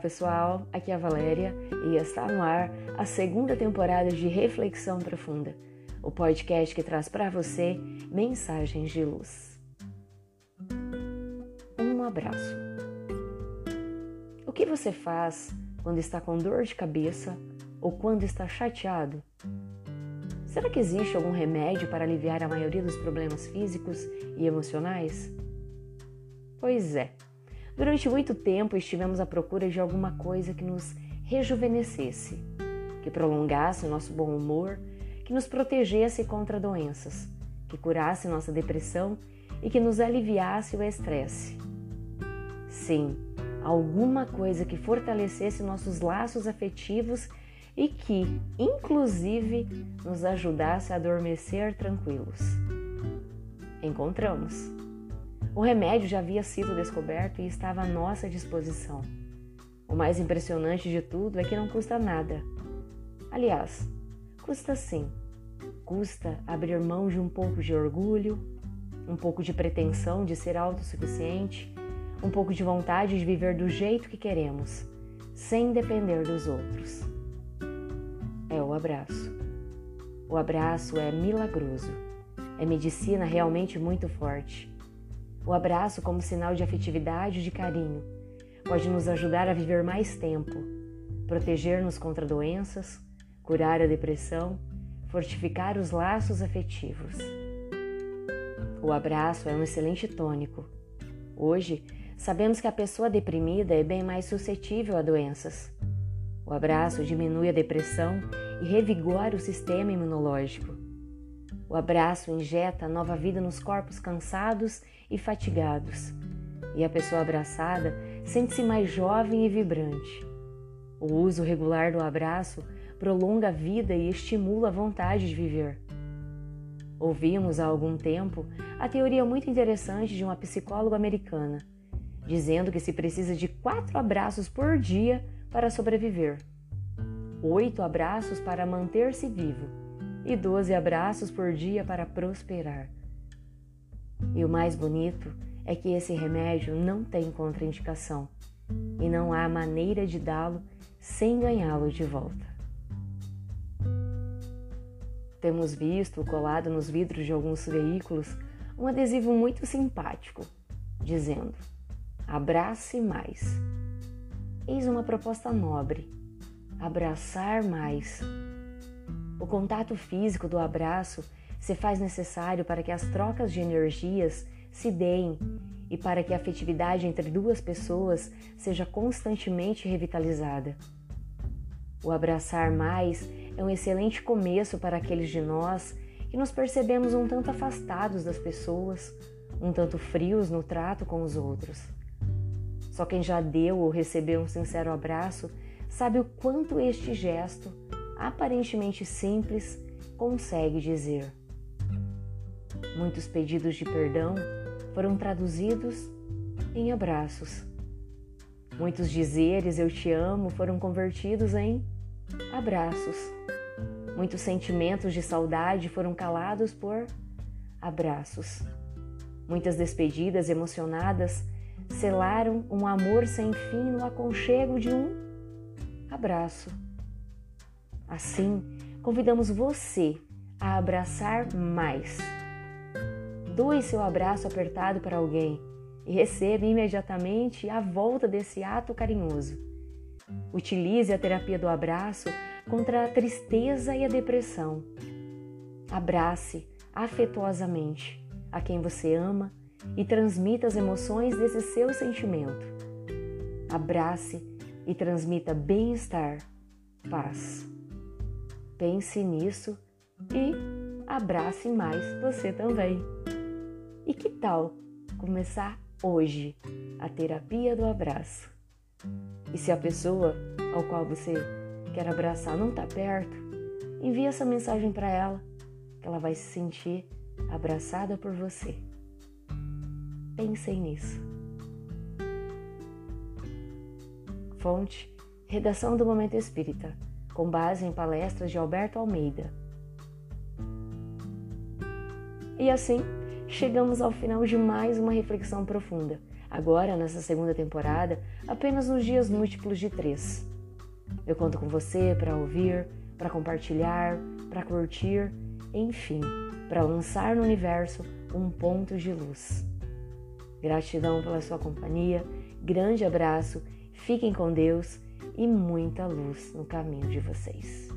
pessoal, aqui é a Valéria e está no ar a segunda temporada de Reflexão Profunda, o podcast que traz para você mensagens de luz. Um abraço. O que você faz quando está com dor de cabeça ou quando está chateado? Será que existe algum remédio para aliviar a maioria dos problemas físicos e emocionais? Pois é. Durante muito tempo estivemos à procura de alguma coisa que nos rejuvenescesse, que prolongasse o nosso bom humor, que nos protegesse contra doenças, que curasse nossa depressão e que nos aliviasse o estresse. Sim, alguma coisa que fortalecesse nossos laços afetivos e que, inclusive, nos ajudasse a adormecer tranquilos. Encontramos. O remédio já havia sido descoberto e estava à nossa disposição. O mais impressionante de tudo é que não custa nada. Aliás, custa sim. Custa abrir mão de um pouco de orgulho, um pouco de pretensão de ser autossuficiente, um pouco de vontade de viver do jeito que queremos, sem depender dos outros. É o abraço. O abraço é milagroso. É medicina realmente muito forte. O abraço, como sinal de afetividade e de carinho, pode nos ajudar a viver mais tempo, proteger-nos contra doenças, curar a depressão, fortificar os laços afetivos. O abraço é um excelente tônico. Hoje, sabemos que a pessoa deprimida é bem mais suscetível a doenças. O abraço diminui a depressão e revigora o sistema imunológico. O abraço injeta nova vida nos corpos cansados e fatigados, e a pessoa abraçada sente-se mais jovem e vibrante. O uso regular do abraço prolonga a vida e estimula a vontade de viver. Ouvimos há algum tempo a teoria muito interessante de uma psicóloga americana, dizendo que se precisa de quatro abraços por dia para sobreviver, oito abraços para manter-se vivo e 12 abraços por dia para prosperar. E o mais bonito é que esse remédio não tem contraindicação e não há maneira de dá-lo sem ganhá-lo de volta. Temos visto colado nos vidros de alguns veículos um adesivo muito simpático, dizendo: Abrace mais. Eis uma proposta nobre: abraçar mais o contato físico do abraço se faz necessário para que as trocas de energias se deem e para que a afetividade entre duas pessoas seja constantemente revitalizada. O abraçar mais é um excelente começo para aqueles de nós que nos percebemos um tanto afastados das pessoas, um tanto frios no trato com os outros. Só quem já deu ou recebeu um sincero abraço sabe o quanto este gesto aparentemente simples, consegue dizer. Muitos pedidos de perdão foram traduzidos em abraços. Muitos dizeres eu te amo foram convertidos em abraços. Muitos sentimentos de saudade foram calados por abraços. Muitas despedidas emocionadas selaram um amor sem fim no aconchego de um abraço. Assim, convidamos você a abraçar mais. Doe seu abraço apertado para alguém e receba imediatamente a volta desse ato carinhoso. Utilize a terapia do abraço contra a tristeza e a depressão. Abrace afetuosamente a quem você ama e transmita as emoções desse seu sentimento. Abrace e transmita bem-estar, paz. Pense nisso e abrace mais você também. E que tal começar hoje a terapia do abraço? E se a pessoa ao qual você quer abraçar não está perto, envie essa mensagem para ela, que ela vai se sentir abraçada por você. Pensem nisso. Fonte: Redação do Momento Espírita com base em palestras de Alberto Almeida. E assim, chegamos ao final de mais uma reflexão profunda. Agora, nessa segunda temporada, apenas nos dias múltiplos de três. Eu conto com você para ouvir, para compartilhar, para curtir, enfim, para lançar no universo um ponto de luz. Gratidão pela sua companhia, grande abraço, fiquem com Deus e muita luz no caminho de vocês.